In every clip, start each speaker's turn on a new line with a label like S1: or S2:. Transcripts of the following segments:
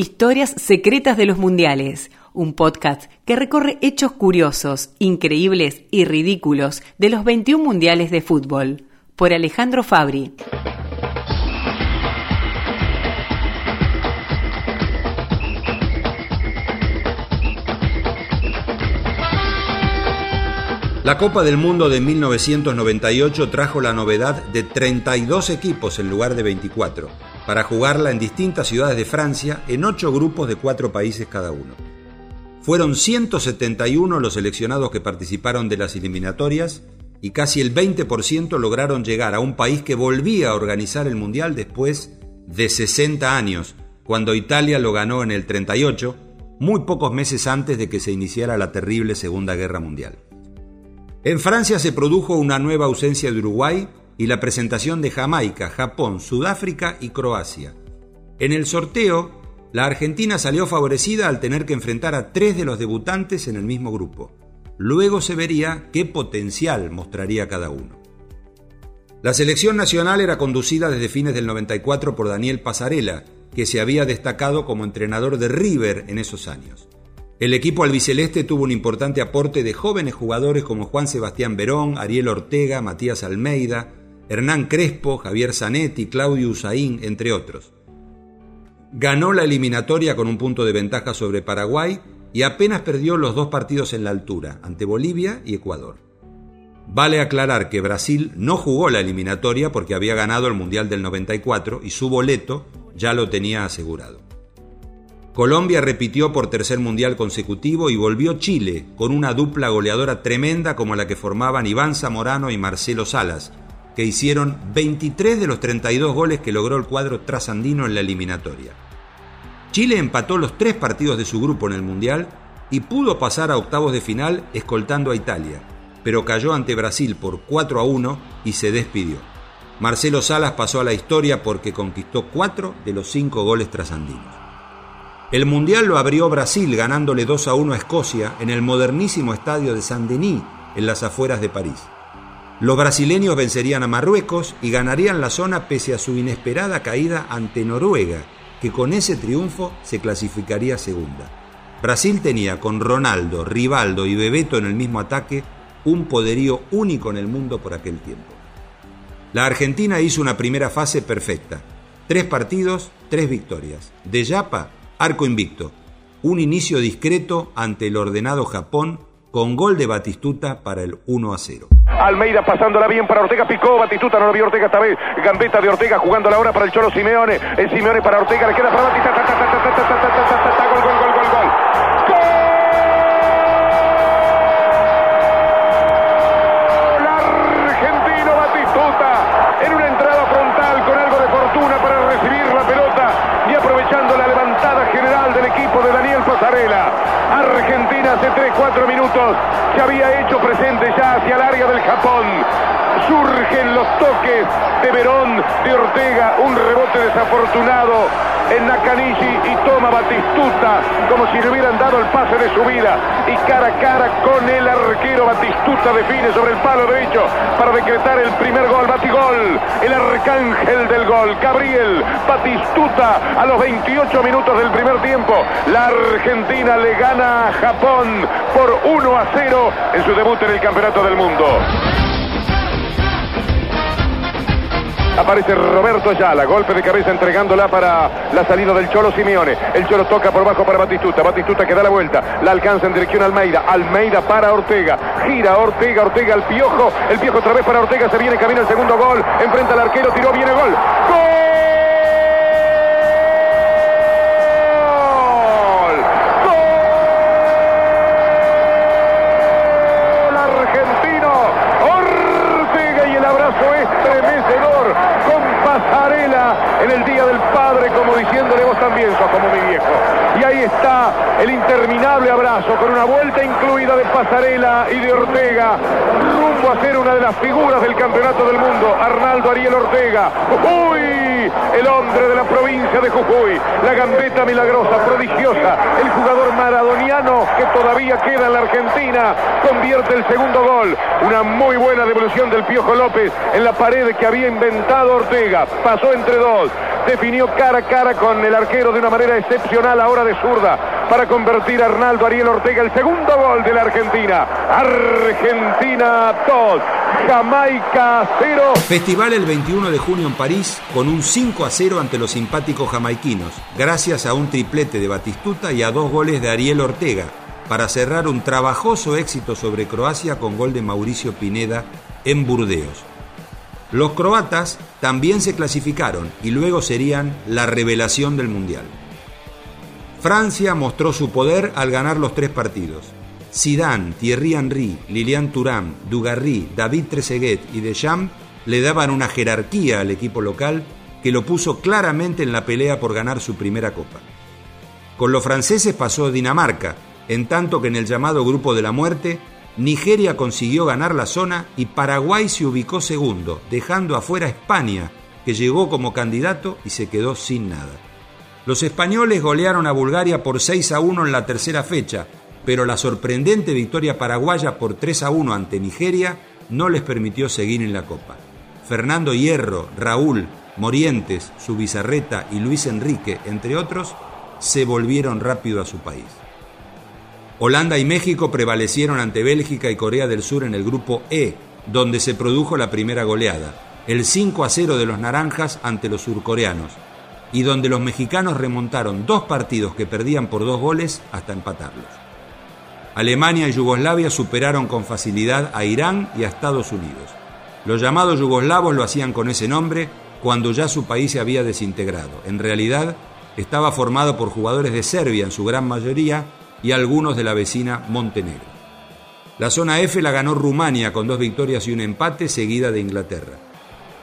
S1: Historias secretas de los mundiales, un podcast que recorre hechos curiosos, increíbles y ridículos de los 21 mundiales de fútbol, por Alejandro Fabri.
S2: La Copa del Mundo de 1998 trajo la novedad de 32 equipos en lugar de 24, para jugarla en distintas ciudades de Francia en ocho grupos de cuatro países cada uno. Fueron 171 los seleccionados que participaron de las eliminatorias y casi el 20% lograron llegar a un país que volvía a organizar el Mundial después de 60 años, cuando Italia lo ganó en el 38, muy pocos meses antes de que se iniciara la terrible Segunda Guerra Mundial. En Francia se produjo una nueva ausencia de Uruguay y la presentación de Jamaica, Japón, Sudáfrica y Croacia. En el sorteo, la Argentina salió favorecida al tener que enfrentar a tres de los debutantes en el mismo grupo. Luego se vería qué potencial mostraría cada uno. La selección nacional era conducida desde fines del 94 por Daniel Pasarela, que se había destacado como entrenador de River en esos años. El equipo albiceleste tuvo un importante aporte de jóvenes jugadores como Juan Sebastián Verón, Ariel Ortega, Matías Almeida, Hernán Crespo, Javier Zanetti, Claudio Usaín, entre otros. Ganó la eliminatoria con un punto de ventaja sobre Paraguay y apenas perdió los dos partidos en la altura, ante Bolivia y Ecuador. Vale aclarar que Brasil no jugó la eliminatoria porque había ganado el Mundial del 94 y su boleto ya lo tenía asegurado. Colombia repitió por tercer mundial consecutivo y volvió Chile con una dupla goleadora tremenda como la que formaban Iván Zamorano y Marcelo Salas, que hicieron 23 de los 32 goles que logró el cuadro trasandino en la eliminatoria. Chile empató los tres partidos de su grupo en el mundial y pudo pasar a octavos de final escoltando a Italia, pero cayó ante Brasil por 4 a 1 y se despidió. Marcelo Salas pasó a la historia porque conquistó cuatro de los cinco goles trasandinos. El Mundial lo abrió Brasil ganándole 2 a 1 a Escocia en el modernísimo estadio de Saint-Denis, en las afueras de París. Los brasileños vencerían a Marruecos y ganarían la zona pese a su inesperada caída ante Noruega, que con ese triunfo se clasificaría segunda. Brasil tenía con Ronaldo, Rivaldo y Bebeto en el mismo ataque un poderío único en el mundo por aquel tiempo. La Argentina hizo una primera fase perfecta. Tres partidos, tres victorias. De Yapa Arco invicto. Un inicio discreto ante el ordenado Japón con gol de Batistuta para el 1 a 0.
S3: Almeida pasándola bien para Ortega, picó, Batistuta no lo vio Ortega esta vez, gambeta de Ortega jugando la hora para el Cholo Simeone, el Simeone para Ortega, le queda para Batistuta, gol, gol, gol, gol, gol. Argentina hace 3-4 minutos. Se había hecho presente ya hacia el área del Japón. Surgen los toques de Verón, de Ortega, un rebote desafortunado en Nakanishi y toma Batistuta como si le hubieran dado el pase de su vida y cara a cara con el arquero Batistuta define sobre el palo derecho para decretar el primer gol, Batigol, el arcángel del gol, Gabriel Batistuta a los 28 minutos del primer tiempo, la Argentina le gana a Japón por 1 a 0 en su debut en el Campeonato del Mundo. Aparece Roberto Ayala, golpe de cabeza entregándola para la salida del Cholo Simeone. El Cholo toca por bajo para Batistuta. Batistuta que da la vuelta. La alcanza en dirección Almeida. Almeida para Ortega. Gira Ortega, Ortega al Piojo. El Piojo otra vez para Ortega. Se viene camino el segundo gol. Enfrenta al arquero. Tiró, viene gol. ¡Gol! Argentina, convierte el segundo gol. Una muy buena devolución del Piojo López en la pared que había inventado Ortega. Pasó entre dos. definió cara a cara con el arquero de una manera excepcional, ahora de zurda, para convertir a Arnaldo Ariel Ortega el segundo gol de la Argentina. Argentina 2, Jamaica 0.
S2: Festival el 21 de junio en París con un 5 a 0 ante los simpáticos jamaiquinos, gracias a un triplete de Batistuta y a dos goles de Ariel Ortega, para cerrar un trabajoso éxito sobre Croacia con gol de Mauricio Pineda en Burdeos. Los croatas también se clasificaron y luego serían la revelación del Mundial. Francia mostró su poder al ganar los tres partidos. Zidane, Thierry Henry, Lilian Thuram, Dugarry, David Trezeguet y Deschamps le daban una jerarquía al equipo local que lo puso claramente en la pelea por ganar su primera copa. Con los franceses pasó Dinamarca, en tanto que en el llamado Grupo de la Muerte, Nigeria consiguió ganar la zona y Paraguay se ubicó segundo, dejando afuera España, que llegó como candidato y se quedó sin nada. Los españoles golearon a Bulgaria por 6 a 1 en la tercera fecha, pero la sorprendente victoria paraguaya por 3 a 1 ante Nigeria no les permitió seguir en la Copa. Fernando Hierro, Raúl, Morientes, Subizarreta y Luis Enrique, entre otros, se volvieron rápido a su país. Holanda y México prevalecieron ante Bélgica y Corea del Sur en el grupo E, donde se produjo la primera goleada, el 5 a 0 de los naranjas ante los surcoreanos, y donde los mexicanos remontaron dos partidos que perdían por dos goles hasta empatarlos. Alemania y Yugoslavia superaron con facilidad a Irán y a Estados Unidos. Los llamados yugoslavos lo hacían con ese nombre cuando ya su país se había desintegrado. En realidad, estaba formado por jugadores de Serbia en su gran mayoría y algunos de la vecina Montenegro. La zona F la ganó Rumania con dos victorias y un empate seguida de Inglaterra.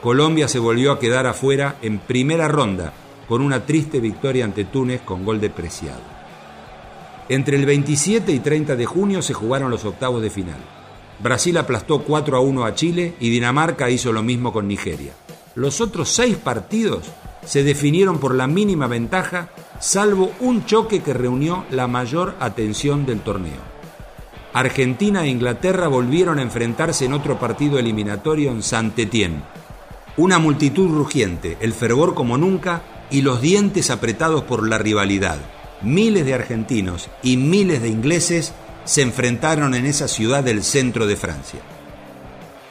S2: Colombia se volvió a quedar afuera en primera ronda con una triste victoria ante Túnez con gol de Preciado. Entre el 27 y 30 de junio se jugaron los octavos de final. Brasil aplastó 4 a 1 a Chile y Dinamarca hizo lo mismo con Nigeria. Los otros seis partidos se definieron por la mínima ventaja, salvo un choque que reunió la mayor atención del torneo. Argentina e Inglaterra volvieron a enfrentarse en otro partido eliminatorio en Saint-Étienne. Una multitud rugiente, el fervor como nunca y los dientes apretados por la rivalidad miles de argentinos y miles de ingleses se enfrentaron en esa ciudad del centro de Francia.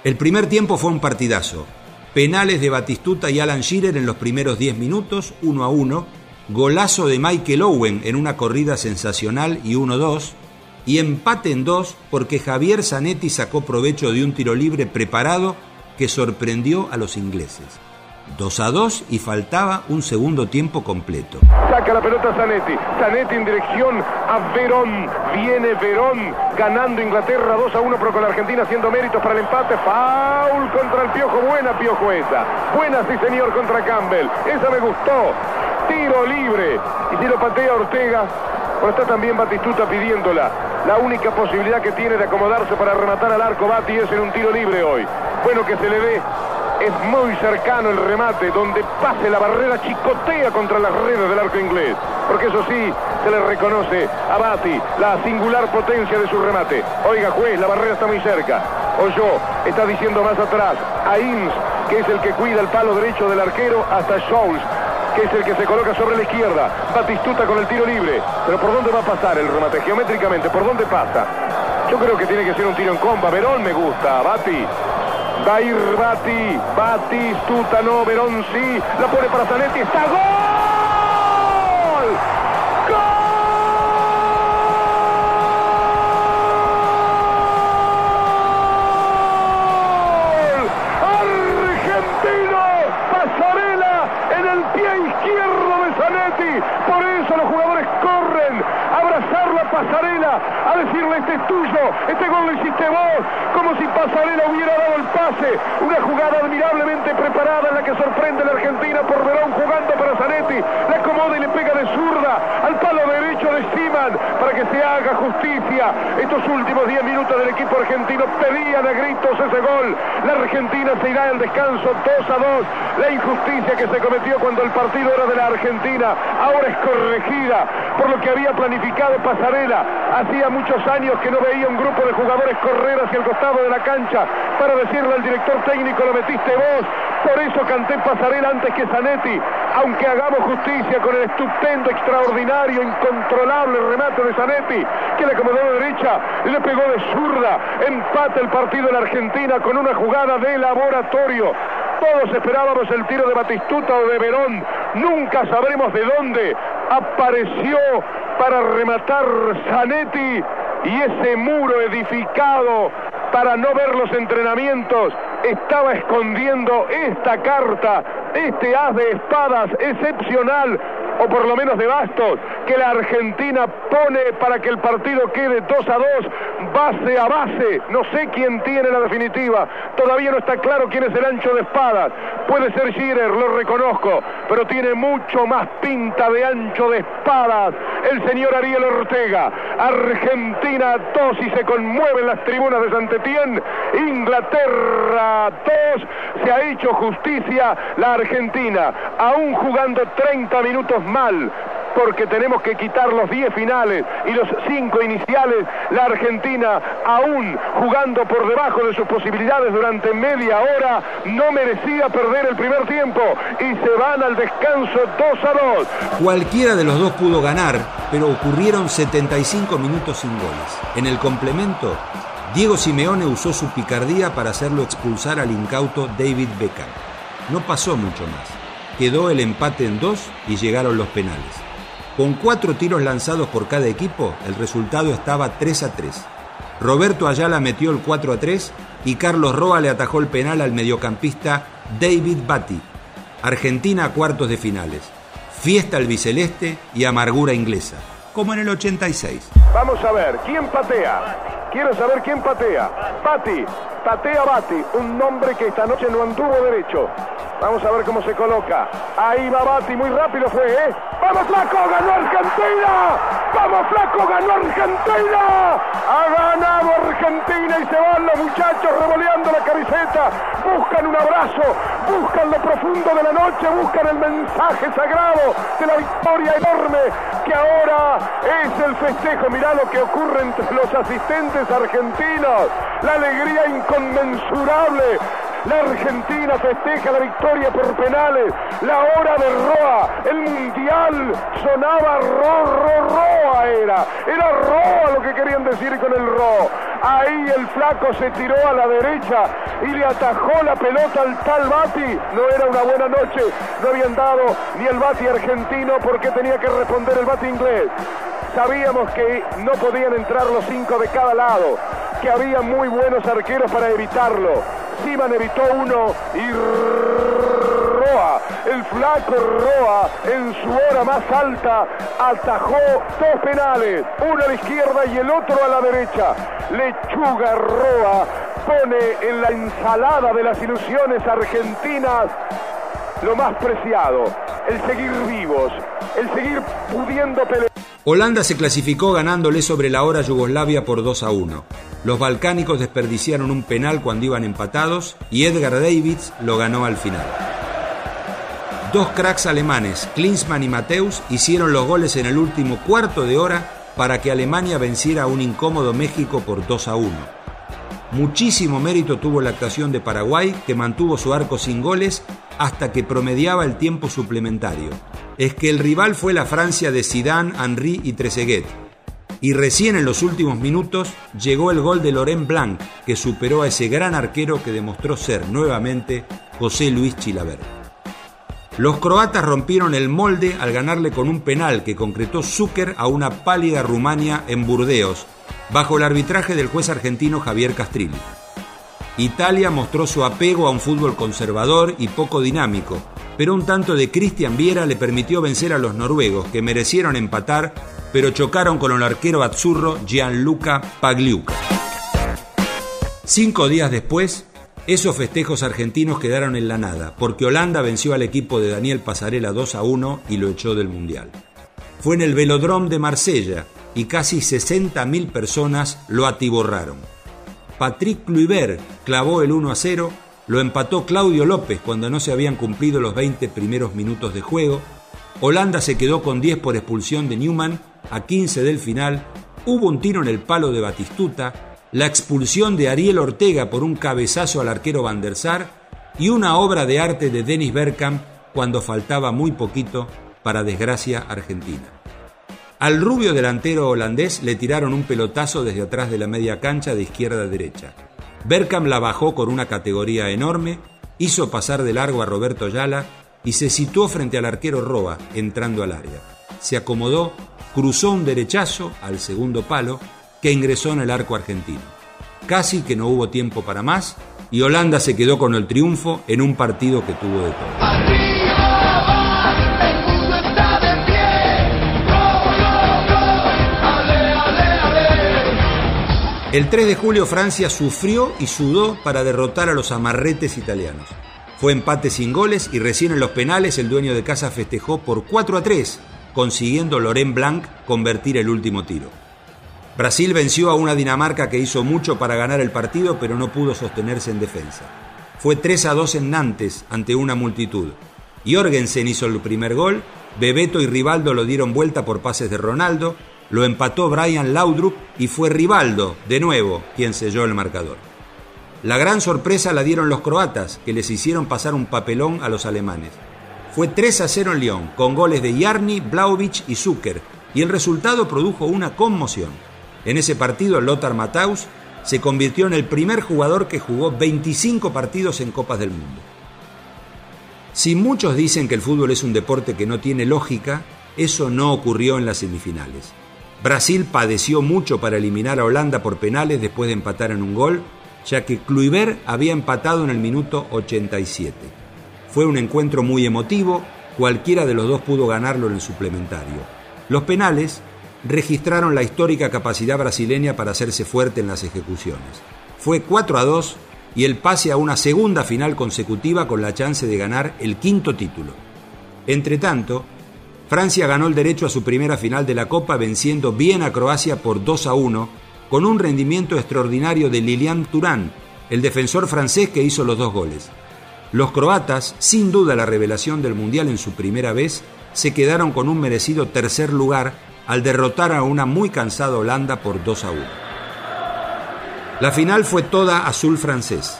S2: El primer tiempo fue un partidazo. Penales de Batistuta y Alan Shearer en los primeros 10 minutos, 1 a 1. Golazo de Michael Owen en una corrida sensacional y 1-2. Y empate en 2 porque Javier Zanetti sacó provecho de un tiro libre preparado que sorprendió a los ingleses. 2 a 2 y faltaba un segundo tiempo completo.
S3: Saca la pelota Zanetti. Zanetti en dirección a Verón. Viene Verón ganando Inglaterra 2 a 1 pero con la Argentina haciendo méritos para el empate. Foul contra el Piojo. Buena Piojo esa. Buena sí señor contra Campbell. Esa me gustó. Tiro libre. Y si lo patea Ortega. Pero está también Batistuta pidiéndola. La única posibilidad que tiene de acomodarse para rematar al arco Bati es en un tiro libre hoy. Bueno que se le dé es muy cercano el remate, donde pase la barrera chicotea contra las redes del arco inglés. Porque eso sí, se le reconoce a Bati la singular potencia de su remate. Oiga, juez, la barrera está muy cerca. Oyo está diciendo más atrás a Inns, que es el que cuida el palo derecho del arquero, hasta Scholes, es el que se coloca sobre la izquierda. Batistuta con el tiro libre. Pero ¿por dónde va a pasar el remate? Geométricamente, ¿por dónde pasa? Yo creo que tiene que ser un tiro en comba. Verón me gusta. Bati Va a ir Bati, Batistuta no, Verón sí, la pone para Zanetti, está gol. Decirle este es tuyo, este gol lo hiciste vos, como si Pasarela hubiera dado el pase. Una jugada admirablemente preparada en la que sorprende la Argentina por Verón jugando para Zanetti. La acomoda y le pega de zurda al palo derecho de Siman para que se haga justicia. Estos últimos 10 minutos del equipo argentino pedían a gritos ese gol. La Argentina se irá al descanso 2 a 2. La injusticia que se cometió cuando el partido era de la Argentina ahora es corregida por lo que había planificado Pasarela. Hacía muchos años que no veía un grupo de jugadores correr hacia el costado de la cancha para decirle al director técnico, lo metiste vos, Por eso canté pasarela antes que Zanetti, aunque hagamos justicia con el estupendo, extraordinario, incontrolable remate de Zanetti, que le acomodó de derecha, le pegó de zurda, empata el partido en Argentina con una jugada de laboratorio. Todos esperábamos el tiro de Batistuta o de Verón. Nunca sabremos de dónde apareció para rematar Zanetti y ese muro edificado para no ver los entrenamientos estaba escondiendo esta carta, este haz de espadas excepcional o por lo menos de bastos, que la Argentina pone para que el partido quede 2 a 2, base a base. No sé quién tiene la definitiva, todavía no está claro quién es el ancho de espadas. Puede ser Schirer, lo reconozco, pero tiene mucho más pinta de ancho de espadas el señor Ariel Ortega. Argentina 2 y se conmueven las tribunas de Santetien. Inglaterra 2. Se ha hecho justicia la Argentina, aún jugando 30 minutos mal porque tenemos que quitar los 10 finales y los 5 iniciales. La Argentina, aún jugando por debajo de sus posibilidades durante media hora, no merecía perder el primer tiempo y se van al descanso 2 a 2.
S2: Cualquiera de los dos pudo ganar, pero ocurrieron 75 minutos sin goles. En el complemento, Diego Simeone usó su picardía para hacerlo expulsar al incauto David Beckham. No pasó mucho más. Quedó el empate en dos y llegaron los penales. Con cuatro tiros lanzados por cada equipo, el resultado estaba 3 a 3. Roberto Ayala metió el 4 a 3 y Carlos Roa le atajó el penal al mediocampista David Batty. Argentina a cuartos de finales. Fiesta albiceleste y amargura inglesa, como en el 86.
S3: Vamos a ver, ¿quién patea? Quiero saber quién patea. Bati, patea Bati, un nombre que esta noche no anduvo derecho. Vamos a ver cómo se coloca. Ahí va Bati, muy rápido fue, ¿eh? ¡Vamos, Flaco! ¡Ganó Argentina! ¡Vamos, Flaco! ¡Ganó Argentina! ¡Ha ganado Argentina! Y se van los muchachos revoleando la camiseta. Buscan un abrazo, buscan lo profundo de la noche, buscan el mensaje sagrado de la victoria enorme que ahora es el festejo. Mirá lo que ocurre entre los asistentes argentinos. La alegría inconmensurable la Argentina festeja la victoria por penales. La hora de Roa. El mundial sonaba Ro, Ro, Roa era. Era Roa lo que querían decir con el Ro. Ahí el flaco se tiró a la derecha y le atajó la pelota al tal Bati. No era una buena noche. No habían dado ni el Bati argentino porque tenía que responder el Bati inglés. Sabíamos que no podían entrar los cinco de cada lado, que había muy buenos arqueros para evitarlo. Evitó uno y Roa, el flaco Roa, en su hora más alta, atajó dos penales, uno a la izquierda y el otro a la derecha. Lechuga Roa pone en la ensalada de las ilusiones argentinas lo más preciado, el seguir vivos, el seguir pudiendo pelear.
S2: Holanda se clasificó ganándole sobre la hora Yugoslavia por 2 a 1. Los balcánicos desperdiciaron un penal cuando iban empatados y Edgar Davids lo ganó al final. Dos cracks alemanes, Klinsmann y Mateus, hicieron los goles en el último cuarto de hora para que Alemania venciera a un incómodo México por 2 a 1. Muchísimo mérito tuvo la actuación de Paraguay, que mantuvo su arco sin goles hasta que promediaba el tiempo suplementario. Es que el rival fue la Francia de Zidane, Henry y Trezeguet. Y recién en los últimos minutos llegó el gol de Laurent Blanc, que superó a ese gran arquero que demostró ser nuevamente José Luis Chilavert. Los croatas rompieron el molde al ganarle con un penal que concretó Zucker a una pálida Rumania en Burdeos, bajo el arbitraje del juez argentino Javier Castrilli. Italia mostró su apego a un fútbol conservador y poco dinámico, pero un tanto de Cristian Viera le permitió vencer a los noruegos, que merecieron empatar, pero chocaron con el arquero azzurro Gianluca Pagliuca. Cinco días después, esos festejos argentinos quedaron en la nada, porque Holanda venció al equipo de Daniel Pasarela 2 a 1 y lo echó del Mundial. Fue en el Velodrome de Marsella y casi 60.000 personas lo atiborraron. Patrick Kluivert clavó el 1 a 0, lo empató Claudio López cuando no se habían cumplido los 20 primeros minutos de juego, Holanda se quedó con 10 por expulsión de Newman, a 15 del final, hubo un tiro en el palo de Batistuta, la expulsión de Ariel Ortega por un cabezazo al arquero Van der Sar y una obra de arte de Dennis Bergkamp cuando faltaba muy poquito para desgracia argentina. Al rubio delantero holandés le tiraron un pelotazo desde atrás de la media cancha de izquierda a derecha. Bergkamp la bajó con una categoría enorme, hizo pasar de largo a Roberto Yala y se situó frente al arquero Roa, entrando al área. Se acomodó, cruzó un derechazo al segundo palo que ingresó en el arco argentino. Casi que no hubo tiempo para más y Holanda se quedó con el triunfo en un partido que tuvo de todo. El 3 de julio Francia sufrió y sudó para derrotar a los amarretes italianos. Fue empate sin goles y recién en los penales el dueño de casa festejó por 4 a 3, consiguiendo Laurent Blanc convertir el último tiro. Brasil venció a una Dinamarca que hizo mucho para ganar el partido pero no pudo sostenerse en defensa. Fue 3 a 2 en Nantes ante una multitud. Jorgensen hizo el primer gol, Bebeto y Rivaldo lo dieron vuelta por pases de Ronaldo, lo empató Brian Laudrup y fue Rivaldo, de nuevo, quien selló el marcador. La gran sorpresa la dieron los croatas, que les hicieron pasar un papelón a los alemanes. Fue 3 a 0 en Lyon, con goles de Jarni, Blaovic y Zucker, y el resultado produjo una conmoción. En ese partido, Lothar Matthaus se convirtió en el primer jugador que jugó 25 partidos en Copas del Mundo. Si muchos dicen que el fútbol es un deporte que no tiene lógica, eso no ocurrió en las semifinales. Brasil padeció mucho para eliminar a Holanda por penales después de empatar en un gol, ya que Kluivert había empatado en el minuto 87. Fue un encuentro muy emotivo, cualquiera de los dos pudo ganarlo en el suplementario. Los penales registraron la histórica capacidad brasileña para hacerse fuerte en las ejecuciones. Fue 4 a 2 y el pase a una segunda final consecutiva con la chance de ganar el quinto título. Entre tanto, Francia ganó el derecho a su primera final de la Copa venciendo bien a Croacia por 2 a 1, con un rendimiento extraordinario de Lilian Turán, el defensor francés que hizo los dos goles. Los croatas, sin duda la revelación del Mundial en su primera vez, se quedaron con un merecido tercer lugar al derrotar a una muy cansada Holanda por 2 a 1. La final fue toda azul francés.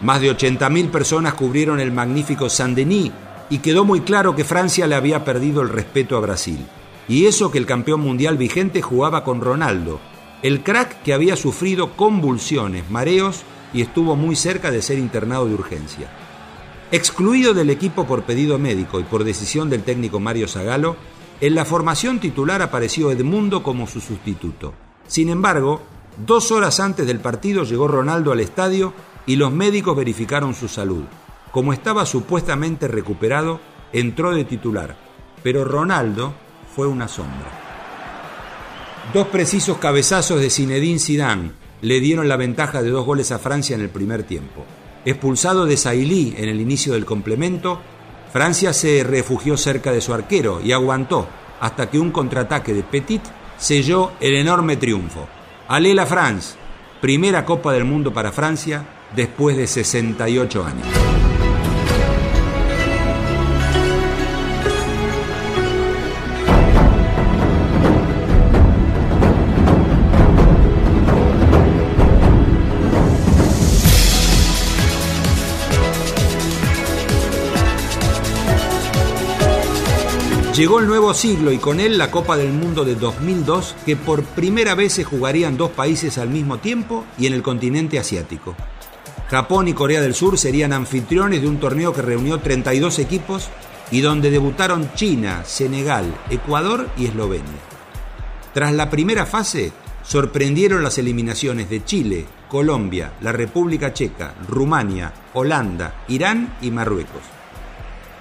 S2: Más de 80.000 personas cubrieron el magnífico Saint-Denis y quedó muy claro que Francia le había perdido el respeto a Brasil. Y eso que el campeón mundial vigente jugaba con Ronaldo, el crack que había sufrido convulsiones, mareos y estuvo muy cerca de ser internado de urgencia. Excluido del equipo por pedido médico y por decisión del técnico Mario Zagalo, en la formación titular apareció Edmundo como su sustituto. Sin embargo, dos horas antes del partido llegó Ronaldo al estadio y los médicos verificaron su salud. Como estaba supuestamente recuperado, entró de titular, pero Ronaldo fue una sombra. Dos precisos cabezazos de Zinedine Zidane le dieron la ventaja de dos goles a Francia en el primer tiempo. Expulsado de Sailly en el inicio del complemento, Francia se refugió cerca de su arquero y aguantó hasta que un contraataque de Petit selló el enorme triunfo. Allez la France, primera Copa del Mundo para Francia después de 68 años. Llegó el nuevo siglo y con él la Copa del Mundo de 2002 que por primera vez se jugarían dos países al mismo tiempo y en el continente asiático. Japón y Corea del Sur serían anfitriones de un torneo que reunió 32 equipos y donde debutaron China, Senegal, Ecuador y Eslovenia. Tras la primera fase, sorprendieron las eliminaciones de Chile, Colombia, la República Checa, Rumania, Holanda, Irán y Marruecos.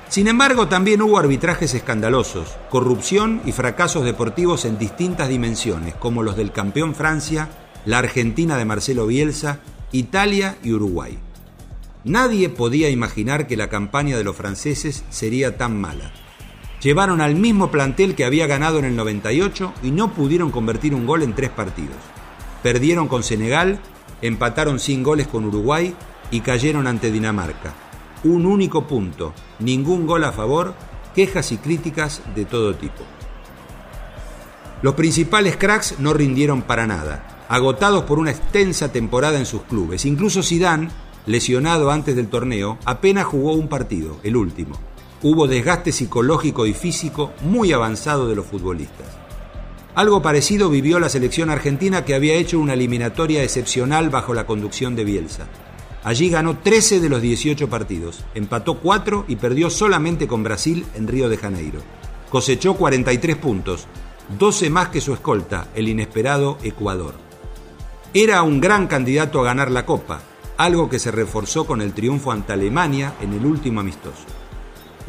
S2: Sin embargo, también hubo arbitrajes escandalosos, corrupción y fracasos deportivos en distintas dimensiones, como los del campeón Francia, la Argentina de Marcelo Bielsa, Italia y Uruguay. Nadie podía imaginar que la campaña de los franceses sería tan mala. Llevaron al mismo plantel que había ganado en el 98 y no pudieron convertir un gol en tres partidos. Perdieron con Senegal, empataron sin goles con Uruguay y cayeron ante Dinamarca un único punto, ningún gol a favor, quejas y críticas de todo tipo. Los principales cracks no rindieron para nada, agotados por una extensa temporada en sus clubes. Incluso Zidane lesionado antes del torneo, apenas jugó un partido, el último. Hubo desgaste psicológico y físico muy avanzado de los futbolistas. Algo parecido vivió la selección argentina que había hecho una eliminatoria excepcional bajo la conducción de Bielsa. Allí ganó 13 de los 18 partidos, empató 4 y perdió solamente con Brasil en Río de Janeiro. Cosechó 43 puntos, 12 más que su escolta, el inesperado Ecuador. Era un gran candidato a ganar la Copa, algo que se reforzó con el triunfo ante Alemania en el último amistoso.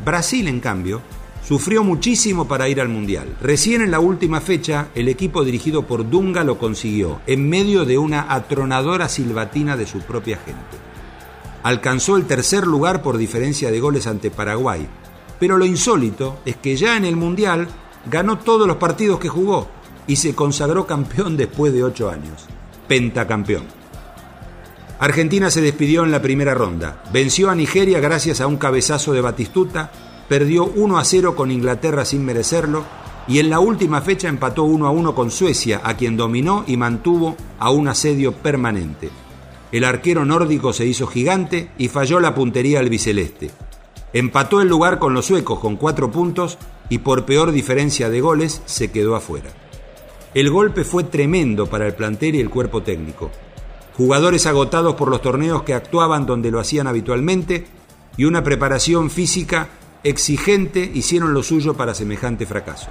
S2: Brasil, en cambio, sufrió muchísimo para ir al Mundial. Recién en la última fecha, el equipo dirigido por Dunga lo consiguió, en medio de una atronadora silbatina de su propia gente. Alcanzó el tercer lugar por diferencia de goles ante Paraguay, pero lo insólito es que ya en el Mundial ganó todos los partidos que jugó y se consagró campeón después de ocho años. Pentacampeón. Argentina se despidió en la primera ronda. Venció a Nigeria gracias a un cabezazo de Batistuta, perdió 1 a 0 con Inglaterra sin merecerlo y en la última fecha empató 1 a 1 con Suecia, a quien dominó y mantuvo a un asedio permanente. El arquero nórdico se hizo gigante y falló la puntería albiceleste. Empató el lugar con los suecos con cuatro puntos y por peor diferencia de goles se quedó afuera. El golpe fue tremendo para el plantel y el cuerpo técnico. Jugadores agotados por los torneos que actuaban donde lo hacían habitualmente y una preparación física exigente hicieron lo suyo para semejante fracaso.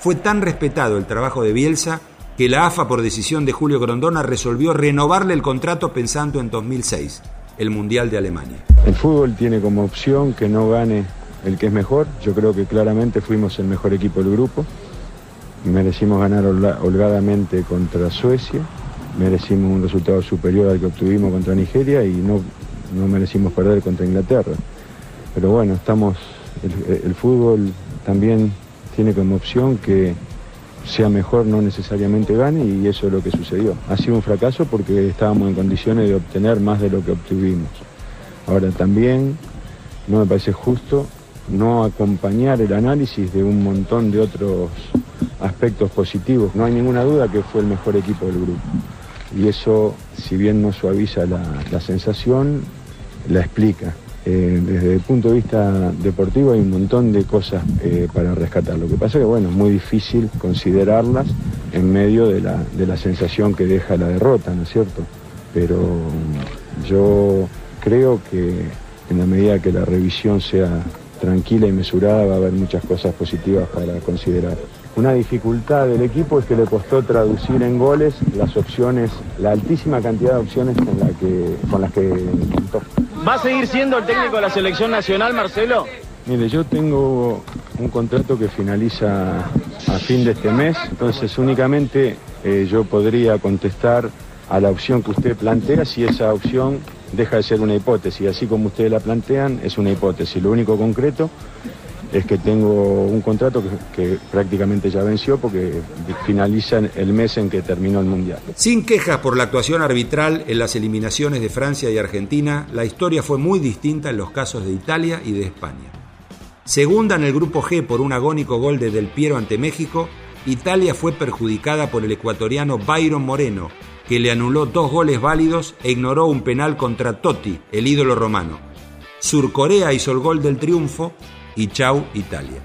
S2: Fue tan respetado el trabajo de Bielsa que la AFA por decisión de Julio Grondona resolvió renovarle el contrato pensando en 2006 el Mundial de Alemania.
S4: El fútbol tiene como opción que no gane el que es mejor. Yo creo que claramente fuimos el mejor equipo del grupo. Merecimos ganar holgadamente contra Suecia, merecimos un resultado superior al que obtuvimos contra Nigeria y no, no merecimos perder contra Inglaterra. Pero bueno, estamos, el, fútbol también tiene como opción que sea mejor no necesariamente gane y eso es lo que sucedió. Ha sido un fracaso porque estábamos en condiciones de obtener más de lo que obtuvimos. Ahora también no me parece justo no acompañar el análisis de un montón de otros aspectos positivos. No hay ninguna duda que fue el mejor equipo del grupo. Y eso, si bien no suaviza la, la sensación, la explica. Eh, desde el punto de vista deportivo hay un montón de cosas eh, para rescatar. Lo que pasa es que bueno, es muy difícil considerarlas en medio de la, de la sensación que deja la derrota, ¿no es cierto? Pero mm, yo creo que en la medida que la revisión sea tranquila y mesurada va a haber muchas cosas positivas para considerar. Una dificultad del equipo es que le costó traducir en goles las opciones, la altísima cantidad de opciones con, las que contó.
S5: ¿Va a seguir siendo el técnico de la selección nacional, Marcelo?
S4: Mire, yo tengo un contrato que finaliza a fin de este mes, entonces únicamente eh, yo podría contestar a la opción que usted plantea si esa opción deja de ser una hipótesis. Así como ustedes la plantean, es una hipótesis. Lo único concreto es que tengo un contrato que, prácticamente ya venció porque finaliza el mes en que terminó el Mundial.
S2: Sin quejas por la actuación arbitral en las eliminaciones de Francia y Argentina, la historia fue muy distinta en los casos de Italia y de España. Segunda en el grupo G por un agónico gol de Del Piero ante México, Italia fue perjudicada por el ecuatoriano Byron Moreno, que le anuló dos goles válidos e ignoró un penal contra Totti, el ídolo romano. Surcorea hizo el gol del triunfo y chau Italia.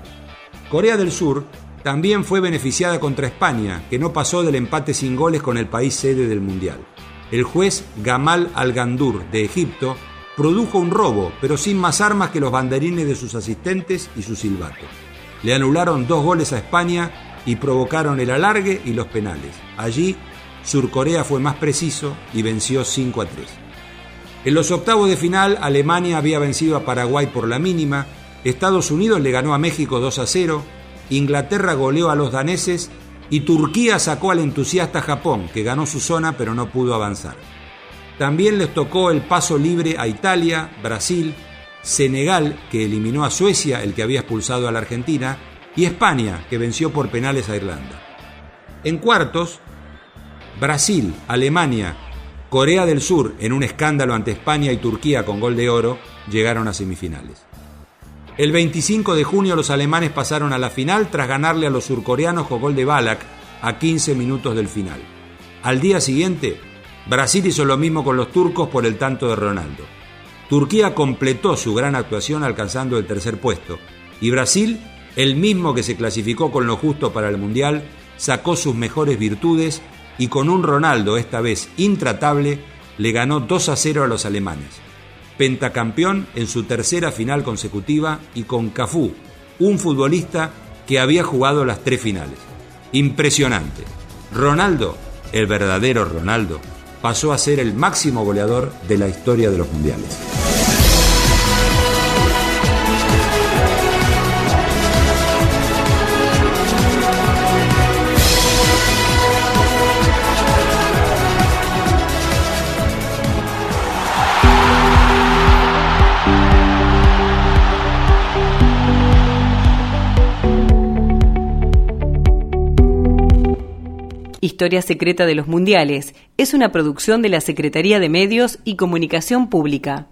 S2: Corea del Sur también fue beneficiada contra España, que no pasó del empate sin goles con el país sede del Mundial. El juez Gamal Al-Gandur de Egipto produjo un robo, pero sin más armas que los banderines de sus asistentes y su silbato. Le anularon dos goles a España y provocaron el alargue y los penales. Allí, Surcorea fue más preciso y venció 5 a 3. En los octavos de final, Alemania había vencido a Paraguay por la mínima, Estados Unidos le ganó a México 2 a 0, Inglaterra goleó a los daneses y Turquía sacó al entusiasta Japón, que ganó su zona pero no pudo avanzar. También les tocó el paso libre a Italia, Brasil, Senegal, que eliminó a Suecia, el que había expulsado a la Argentina, y España, que venció por penales a Irlanda. En cuartos, Brasil, Alemania, Corea del Sur, en un escándalo ante España y Turquía con gol de oro, llegaron a semifinales. El 25 de junio los alemanes pasaron a la final tras ganarle a los surcoreanos con gol de Balak a 15 minutos del final. Al día siguiente, Brasil hizo lo mismo con los turcos por el tanto de Ronaldo. Turquía completó su gran actuación alcanzando el tercer puesto y Brasil, el mismo que se clasificó con lo justo para el Mundial, sacó sus mejores virtudes y con un Ronaldo esta vez intratable le ganó 2 a 0 a los alemanes. Pentacampeón en su tercera final consecutiva y con Cafú, un futbolista que había jugado las tres finales. Impresionante. Ronaldo, el verdadero Ronaldo, pasó a ser el máximo goleador de la historia de los mundiales.
S1: Historia Secreta de los Mundiales es una producción de la Secretaría de Medios y Comunicación Pública.